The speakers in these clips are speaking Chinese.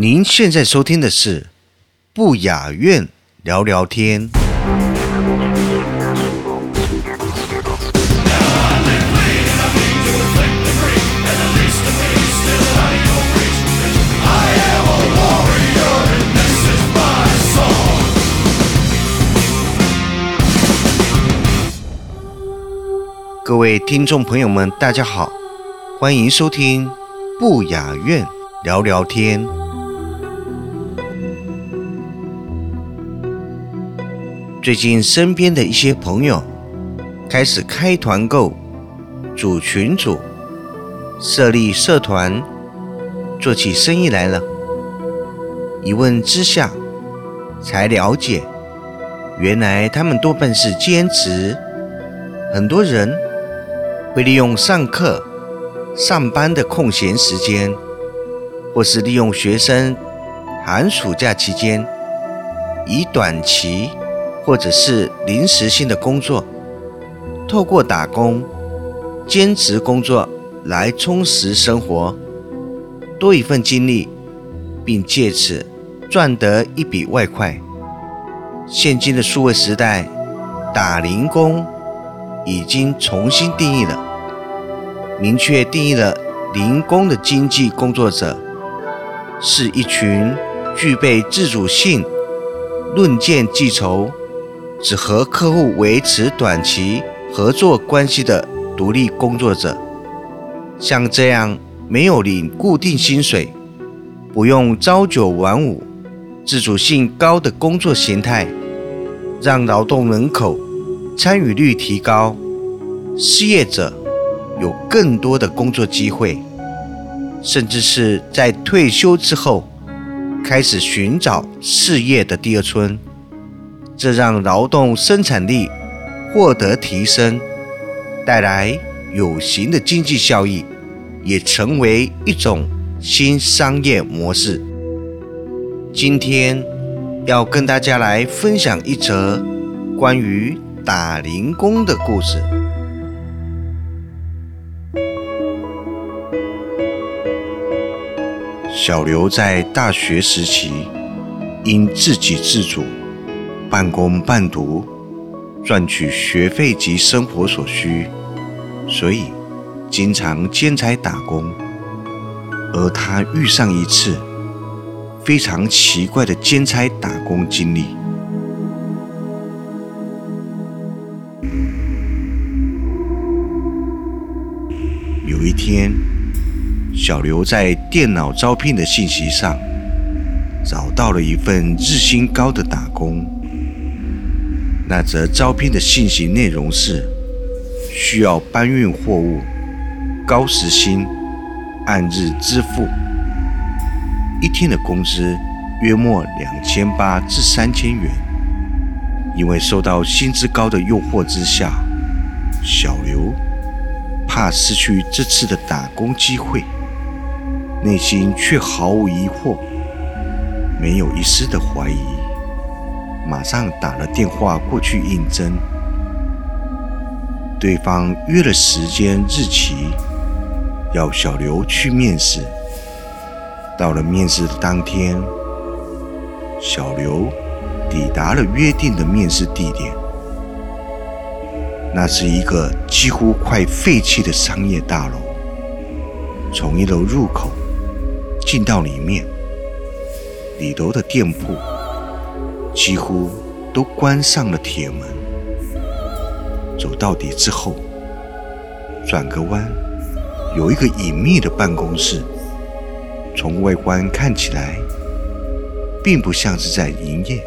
您现在收听的是不雅苑聊聊天。各位听众朋友们，大家好，欢迎收听不雅苑聊聊天。最近身边的一些朋友开始开团购、组群组、设立社团，做起生意来了。一问之下，才了解，原来他们多半是兼职。很多人会利用上课、上班的空闲时间，或是利用学生寒暑假期间，以短期。或者是临时性的工作，透过打工、兼职工作来充实生活，多一份经历，并借此赚得一笔外快。现今的数位时代，打零工已经重新定义了，明确定义了零工的经济工作者，是一群具备自主性、论剑计酬。只和客户维持短期合作关系的独立工作者，像这样没有领固定薪水、不用朝九晚五、自主性高的工作形态，让劳动人口参与率提高，失业者有更多的工作机会，甚至是在退休之后开始寻找事业的第二春。这让劳动生产力获得提升，带来有形的经济效益，也成为一种新商业模式。今天要跟大家来分享一则关于打零工的故事。小刘在大学时期因自给自足。半工半读，赚取学费及生活所需，所以经常兼差打工。而他遇上一次非常奇怪的兼差打工经历。有一天，小刘在电脑招聘的信息上找到了一份日薪高的打工。那则招聘的信息内容是：需要搬运货物，高时薪，按日支付，一天的工资约莫两千八至三千元。因为受到薪资高的诱惑之下，小刘怕失去这次的打工机会，内心却毫无疑惑，没有一丝的怀疑。马上打了电话过去应征，对方约了时间日期，要小刘去面试。到了面试的当天，小刘抵达了约定的面试地点，那是一个几乎快废弃的商业大楼。从一楼入口进到里面，里头的店铺。几乎都关上了铁门。走到底之后，转个弯，有一个隐秘的办公室。从外观看起来，并不像是在营业。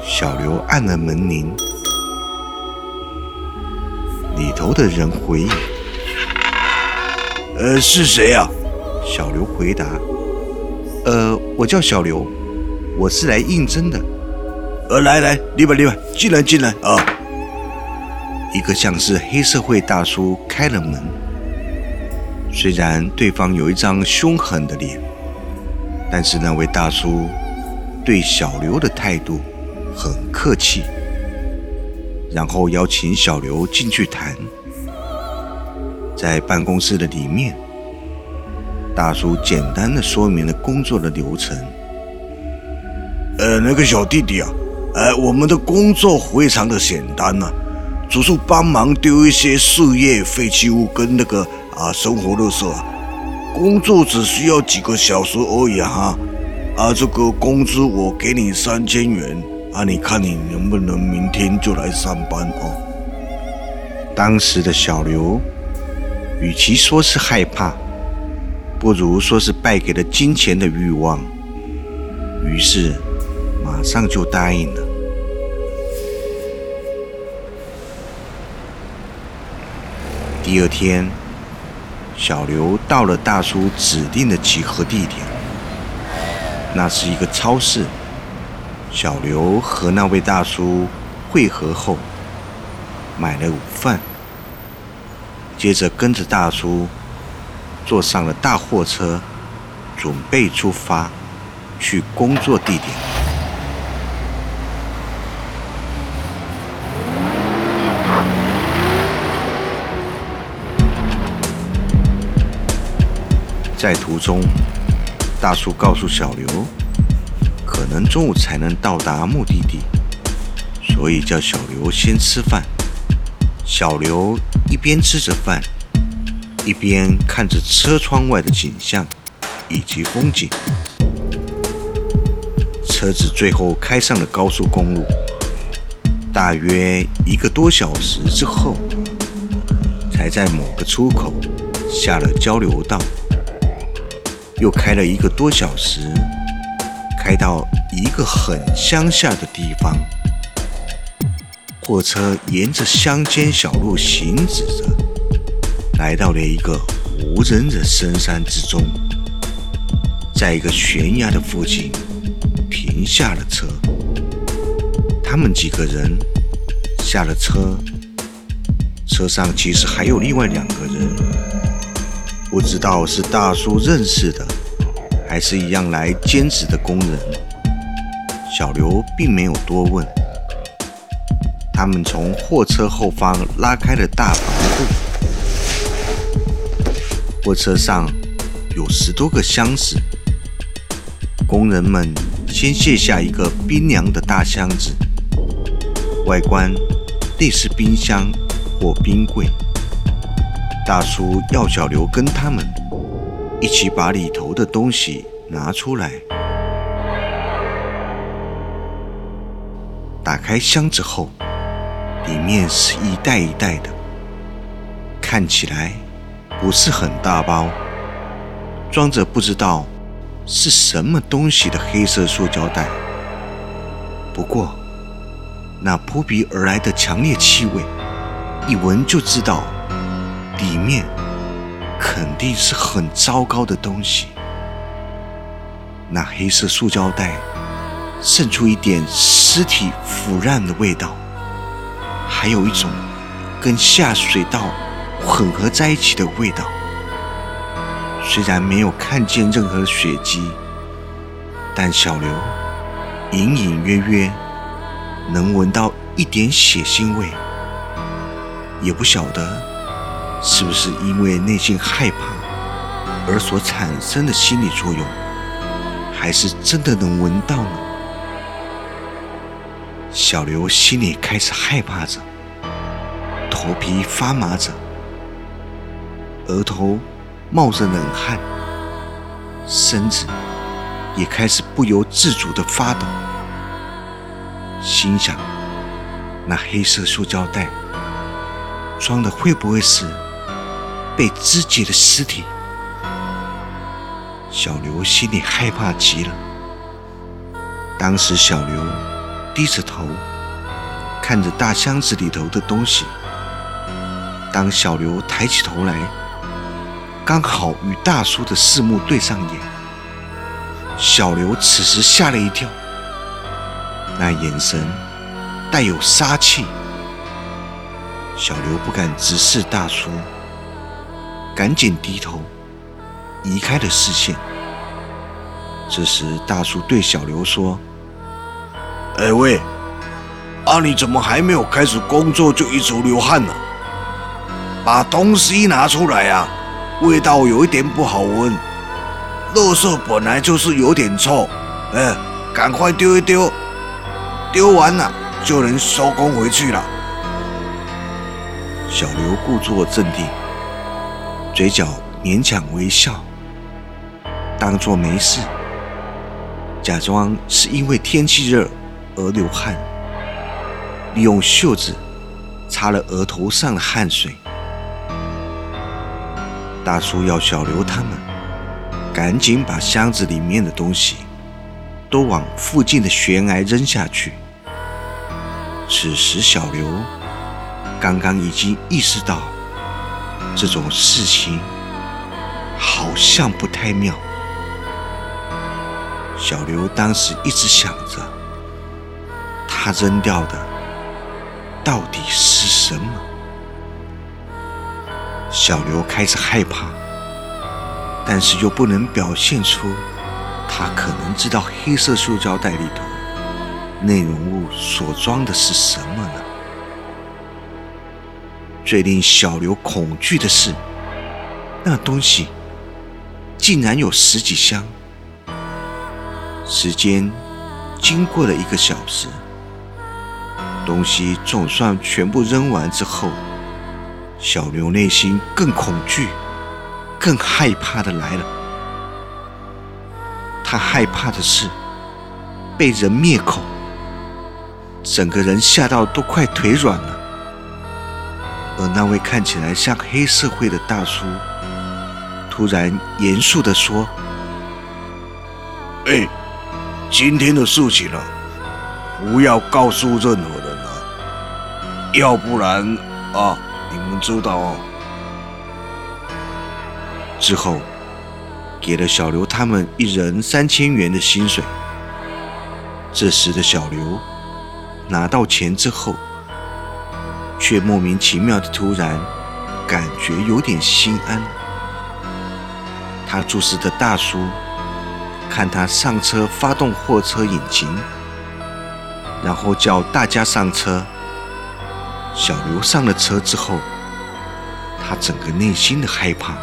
小刘按了门铃，里头的人回应：“呃，是谁啊？小刘回答：“呃，我叫小刘，我是来应征的。呃，来来，里边里边，进来进来啊！”一个像是黑社会大叔开了门。虽然对方有一张凶狠的脸，但是那位大叔对小刘的态度很客气，然后邀请小刘进去谈。在办公室的里面，大叔简单的说明了工作的流程。呃，那个小弟弟啊，呃，我们的工作非常的简单呐，只是帮忙丢一些树叶、废弃物跟那个。啊，生活乐色啊，工作只需要几个小时而已哈。啊，这个工资我给你三千元啊，你看你能不能明天就来上班哦？当时的小刘，与其说是害怕，不如说是败给了金钱的欲望，于是马上就答应了。第二天。小刘到了大叔指定的集合地点，那是一个超市。小刘和那位大叔会合后，买了午饭，接着跟着大叔坐上了大货车，准备出发去工作地点。在途中，大叔告诉小刘，可能中午才能到达目的地，所以叫小刘先吃饭。小刘一边吃着饭，一边看着车窗外的景象以及风景。车子最后开上了高速公路，大约一个多小时之后，才在某个出口下了交流道。又开了一个多小时，开到一个很乡下的地方。货车沿着乡间小路行驶着，来到了一个无人的深山之中。在一个悬崖的附近停下了车，他们几个人下了车，车上其实还有另外两个人。不知道是大叔认识的，还是一样来兼职的工人。小刘并没有多问。他们从货车后方拉开了大篷布，货车上有十多个箱子。工人们先卸下一个冰凉的大箱子，外观类似冰箱或冰柜。大叔要小刘跟他们一起把里头的东西拿出来。打开箱子后，里面是一袋一袋的，看起来不是很大包，装着不知道是什么东西的黑色塑胶袋。不过，那扑鼻而来的强烈气味，一闻就知道。里面肯定是很糟糕的东西。那黑色塑胶袋渗出一点尸体腐烂的味道，还有一种跟下水道混合在一起的味道。虽然没有看见任何血迹，但小刘隐隐约约能闻到一点血腥味，也不晓得。是不是因为内心害怕而所产生的心理作用，还是真的能闻到呢？小刘心里开始害怕着，头皮发麻着，额头冒着冷汗，身子也开始不由自主地发抖，心想：那黑色塑胶袋装的会不会是？被肢解的尸体，小刘心里害怕极了。当时，小刘低着头看着大箱子里头的东西。当小刘抬起头来，刚好与大叔的四目对上眼。小刘此时吓了一跳，那眼神带有杀气。小刘不敢直视大叔，赶紧低头移开了视线。这时，大叔对小刘说：“哎喂，啊你怎么还没有开始工作就一直流汗呢？把东西拿出来啊，味道有一点不好闻。”垃圾本来就是有点臭，哎，赶快丢一丢，丢完了就能收工回去了。小刘故作镇定，嘴角勉强微笑，当作没事，假装是因为天气热而流汗，利用袖子擦了额头上的汗水。大叔要小刘他们。赶紧把箱子里面的东西都往附近的悬崖扔下去。此时，小刘刚刚已经意识到这种事情好像不太妙。小刘当时一直想着，他扔掉的到底是什么？小刘开始害怕。但是又不能表现出他可能知道黑色塑胶袋里头内容物所装的是什么？最令小刘恐惧的是，那东西竟然有十几箱。时间经过了一个小时，东西总算全部扔完之后，小刘内心更恐惧。更害怕的来了，他害怕的是被人灭口，整个人吓到都快腿软了。而那位看起来像黑社会的大叔，突然严肃地说：“哎，今天的事情啊，不要告诉任何人啊，要不然啊，你们知道哦。”之后，给了小刘他们一人三千元的薪水。这时的小刘拿到钱之后，却莫名其妙的突然感觉有点心安。他注视着大叔，看他上车发动货车引擎，然后叫大家上车。小刘上了车之后，他整个内心的害怕。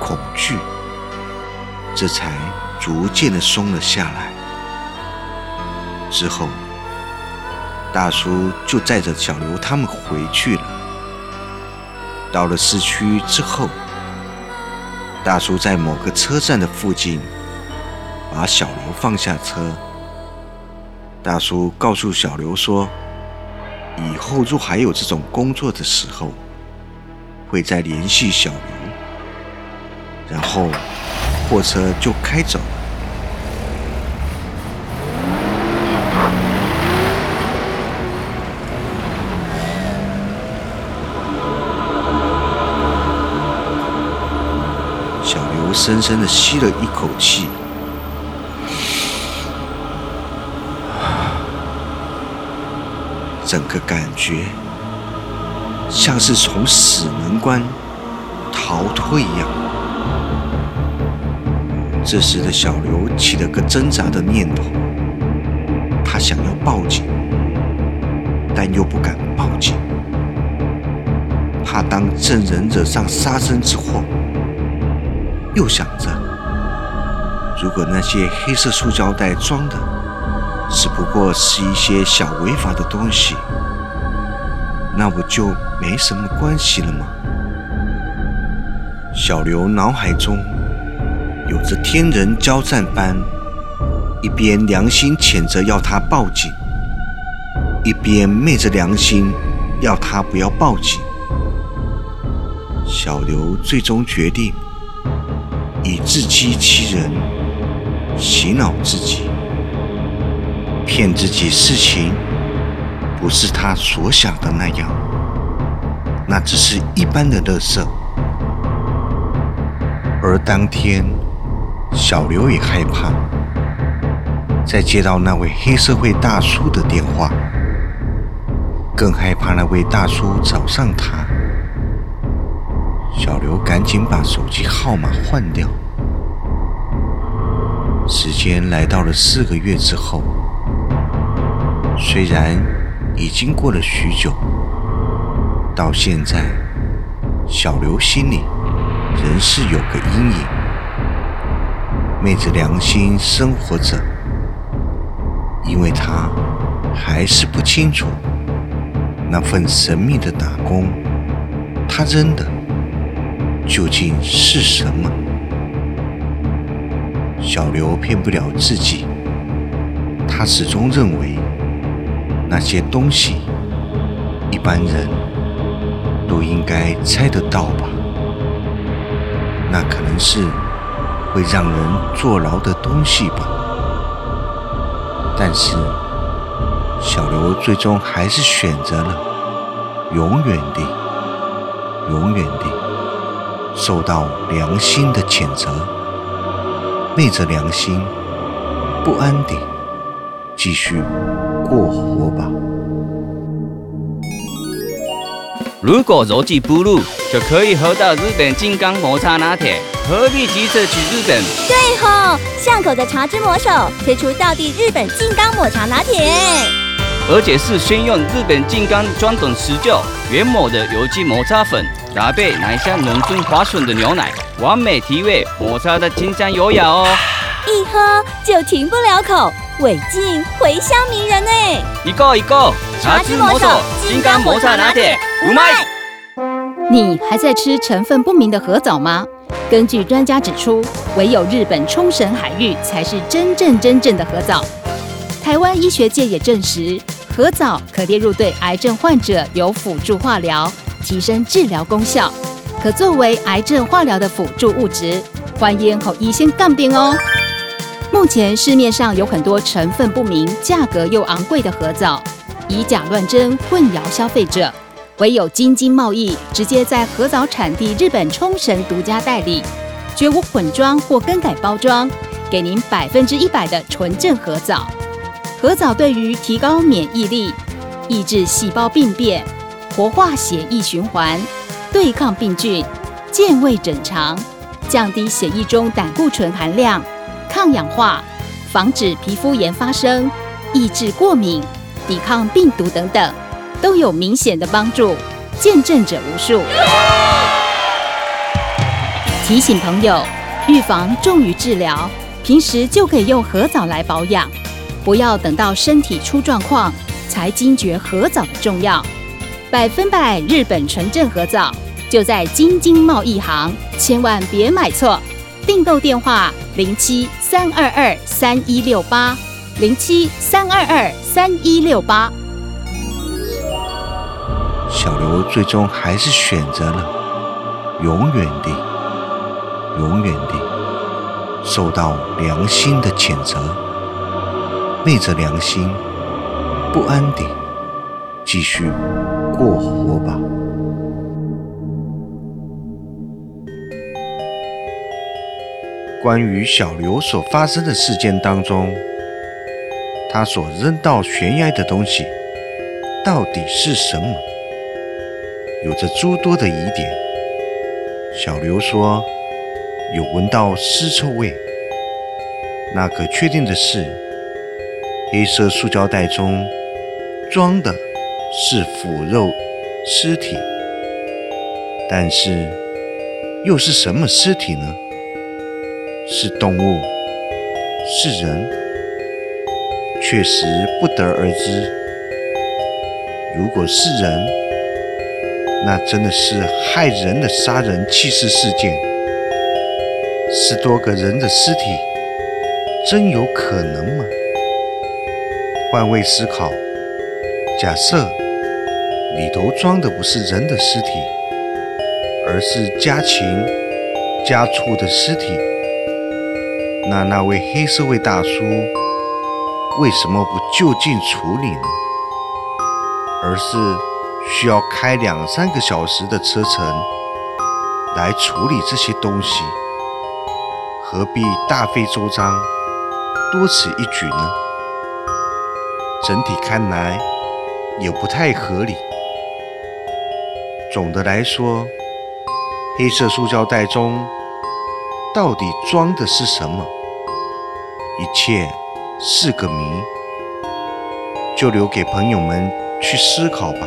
恐惧，这才逐渐的松了下来。之后，大叔就载着小刘他们回去了。到了市区之后，大叔在某个车站的附近把小刘放下车。大叔告诉小刘说：“以后若还有这种工作的时候，会再联系小刘。”然后，货车就开走了。深深的吸了一口气，整个感觉像是从死门关逃脱一样。这时的小刘起了个挣扎的念头，他想要报警，但又不敢报警，怕当证人惹上杀身之祸。又想着，如果那些黑色塑胶袋装的只不过是一些小违法的东西，那不就没什么关系了吗？小刘脑海中。有着天人交战般，一边良心谴责要他报警，一边昧着良心要他不要报警。小刘最终决定以自欺欺人，洗脑自己，骗自己事情不是他所想的那样，那只是一般的乐色。而当天，小刘也害怕，再接到那位黑社会大叔的电话，更害怕那位大叔找上他。小刘赶紧把手机号码换掉。时间来到了四个月之后，虽然已经过了许久，到现在，小刘心里仍是有个阴影。昧着良心生活着，因为他还是不清楚那份神秘的打工，他扔的究竟是什么。小刘骗不了自己，他始终认为那些东西，一般人都应该猜得到吧？那可能是。会让人坐牢的东西吧，但是小刘最终还是选择了永远的、永远的受到良心的谴责，昧着良心、不安地继续过活吧。如果逻辑不入，就可以喝到日本金刚抹茶拿铁。何必急着去日本？对吼，巷口的茶之魔手推出到地日本金刚抹茶拿铁，而且是先用日本金刚专等持久原抹的有机抹茶粉，搭配奶香浓醇滑顺的牛奶，完美提味，抹茶的清香优雅哦。一喝就停不了口，尾劲回香迷人呢。一个一个，茶之魔手金刚抹茶拿铁，五麦。你还在吃成分不明的核藻吗？根据专家指出，唯有日本冲绳海域才是真正真正的核藻。台湾医学界也证实，核藻可列入对癌症患者有辅助化疗，提升治疗功效，可作为癌症化疗的辅助物质。欢迎和医生杠边哦。目前市面上有很多成分不明、价格又昂贵的核藻，以假乱真，混淆消费者。唯有京津贸易直接在核藻产地日本冲绳独家代理，绝无混装或更改包装，给您百分之一百的纯正核藻。核藻对于提高免疫力、抑制细胞病变、活化血液循环、对抗病菌、健胃整肠、降低血液中胆固醇含量、抗氧化、防止皮肤炎发生、抑制过敏、抵抗病毒等等。都有明显的帮助，见证者无数。提醒朋友，预防重于治疗，平时就可以用核藻来保养，不要等到身体出状况才惊觉核藻的重要。百分百日本纯正核藻就在京津贸易行，千万别买错。订购电话：零七三二二三一六八零七三二二三一六八。小刘最终还是选择了永远地、永远地受到良心的谴责，昧着良心、不安地继续过活吧。关于小刘所发生的事件当中，他所扔到悬崖的东西到底是什么？有着诸多的疑点。小刘说有闻到尸臭味，那可确定的是，黑色塑胶袋中装的是腐肉尸体，但是又是什么尸体呢？是动物？是人？确实不得而知。如果是人，那真的是害人的杀人弃尸事件，十多个人的尸体，真有可能吗？换位思考，假设里头装的不是人的尸体，而是家禽、家畜的尸体，那那位黑社会大叔为什么不就近处理呢？而是？需要开两三个小时的车程来处理这些东西，何必大费周章，多此一举呢？整体看来也不太合理。总的来说，黑色塑胶袋中到底装的是什么？一切是个谜，就留给朋友们去思考吧。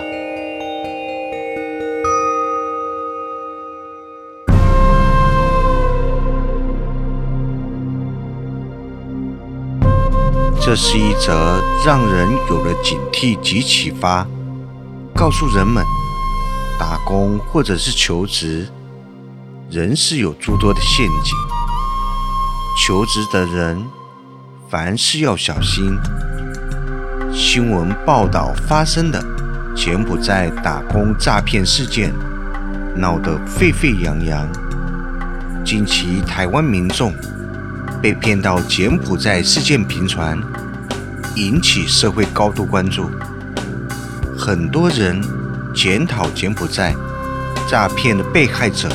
这是一则让人有了警惕及启发，告诉人们，打工或者是求职，人是有诸多的陷阱。求职的人，凡事要小心。新闻报道发生的柬埔寨打工诈骗事件，闹得沸沸扬扬。近期台湾民众。被骗到柬埔寨事件频传，引起社会高度关注。很多人检讨柬埔寨诈骗的被害者，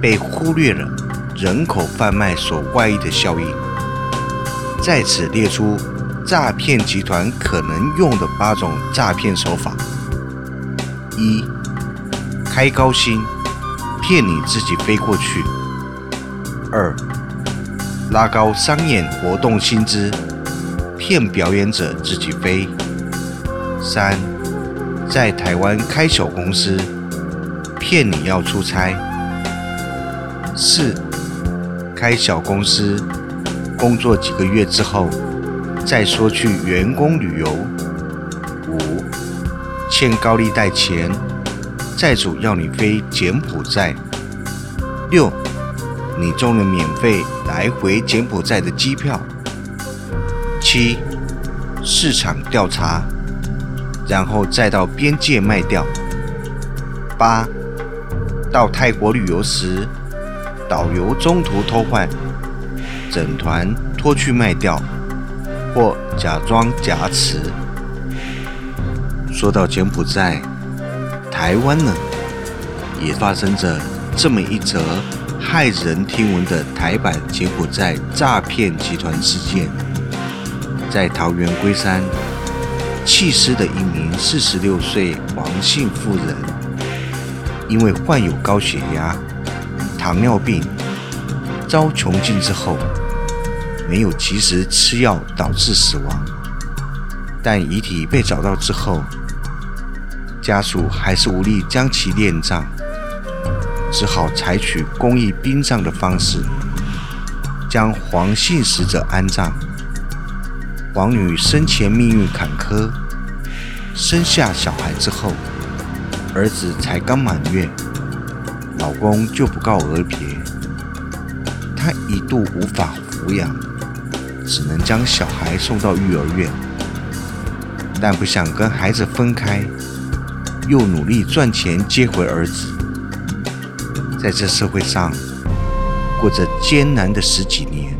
被忽略了人口贩卖所外溢的效应。在此列出诈骗集团可能用的八种诈骗手法：一、开高薪，骗你自己飞过去；二、拉高商演活动薪资，骗表演者自己飞。三，在台湾开小公司，骗你要出差。四，开小公司，工作几个月之后，再说去员工旅游。五，欠高利贷钱，债主要你飞柬埔寨。六。你中了免费来回柬埔寨的机票。七，市场调查，然后再到边界卖掉。八，到泰国旅游时，导游中途偷换，整团拖去卖掉，或假装假持。说到柬埔寨，台湾呢，也发生着这么一则。骇人听闻的台版柬埔寨诈骗集团事件，在桃园龟山，弃尸的一名四十六岁王姓妇人，因为患有高血压、糖尿病，遭穷尽之后，没有及时吃药，导致死亡。但遗体被找到之后，家属还是无力将其殓葬。只好采取公益殡葬的方式，将黄姓死者安葬。王女生前命运坎坷，生下小孩之后，儿子才刚满月，老公就不告而别。她一度无法抚养，只能将小孩送到育儿院，但不想跟孩子分开，又努力赚钱接回儿子。在这社会上过着艰难的十几年，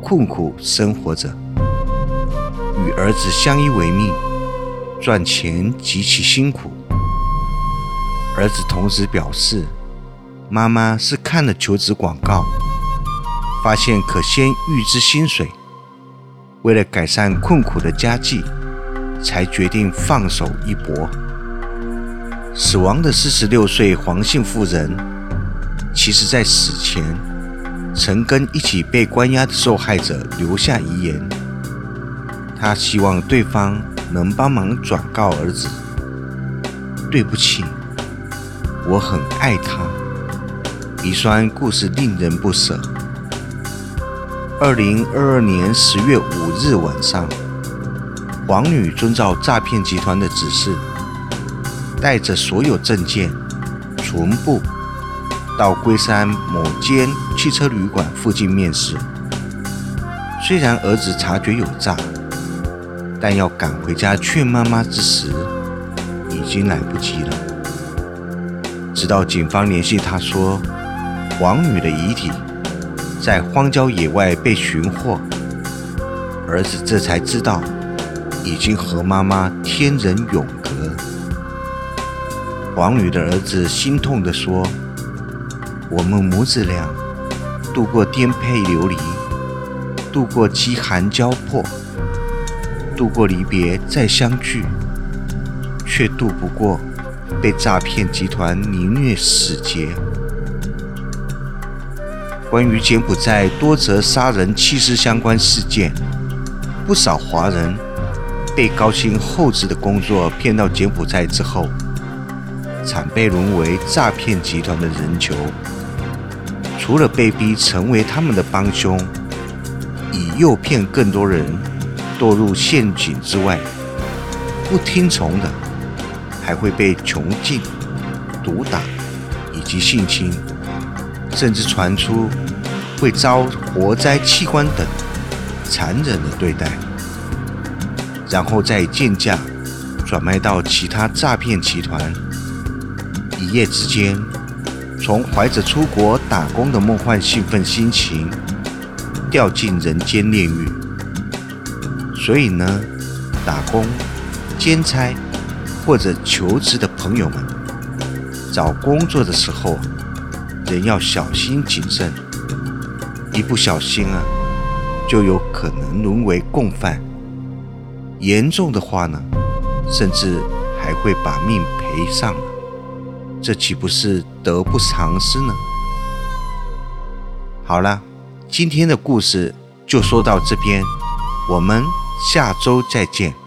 困苦生活着，与儿子相依为命，赚钱极其辛苦。儿子同时表示，妈妈是看了求职广告，发现可先预支薪水，为了改善困苦的家计，才决定放手一搏。死亡的四十六岁黄姓妇人，其实在死前曾跟一起被关押的受害者留下遗言。他希望对方能帮忙转告儿子：“对不起，我很爱他。”鼻酸故事令人不舍。二零二二年十月五日晚上，王女遵照诈骗集团的指示。带着所有证件，全部到龟山某间汽车旅馆附近面试。虽然儿子察觉有诈，但要赶回家劝妈妈之时，已经来不及了。直到警方联系他说，王女的遗体在荒郊野外被寻获，儿子这才知道，已经和妈妈天人永隔。王女的儿子心痛地说：“我们母子俩度过颠沛流离，度过饥寒交迫，度过离别再相聚，却渡不过被诈骗集团凌虐死劫。关于柬埔寨多则杀人弃尸相关事件，不少华人被高薪厚职的工作骗到柬埔寨之后，惨被沦为诈骗集团的人球。除了被逼成为他们的帮凶，以诱骗更多人堕入陷阱之外，不听从的还会被囚禁、毒打以及性侵，甚至传出会遭活摘器官等残忍的对待，然后再贱价转卖到其他诈骗集团，一夜之间。从怀着出国打工的梦幻兴奋心情，掉进人间炼狱。所以呢，打工、兼差或者求职的朋友们，找工作的时候，人要小心谨慎，一不小心啊，就有可能沦为共犯。严重的话呢，甚至还会把命赔上。这岂不是得不偿失呢？好了，今天的故事就说到这边，我们下周再见。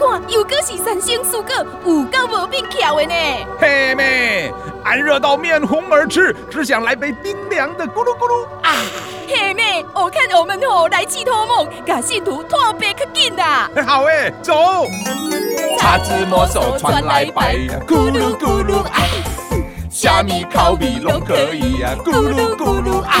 看又果是三星四果，有够无变巧的呢。嘿妹，俺热到面红耳赤，只想来杯冰凉的咕噜咕噜啊！嘿妹，我看我们吼来去托梦，把信徒托别可紧啦。好诶，走。叉子魔手传来白，咕噜咕噜啊，虾米烤米拢可以呀，咕噜咕噜啊。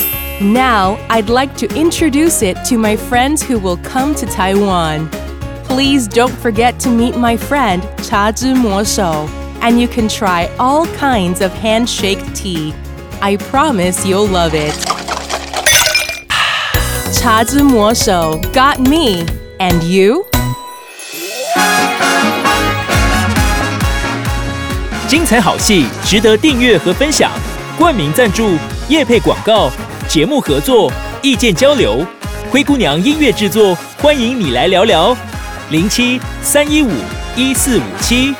Now, I'd like to introduce it to my friends who will come to Taiwan. Please don't forget to meet my friend Cha Zhi Mo Shou, and you can try all kinds of handshake tea. I promise you'll love it. Cha Zhi Mo Shou got me, and you? 精彩好戏值得订阅和分享，冠名赞助、业配广告、 节目合作、意见交流，灰姑娘音乐制作，欢迎你来聊聊，零七三一五一四五七。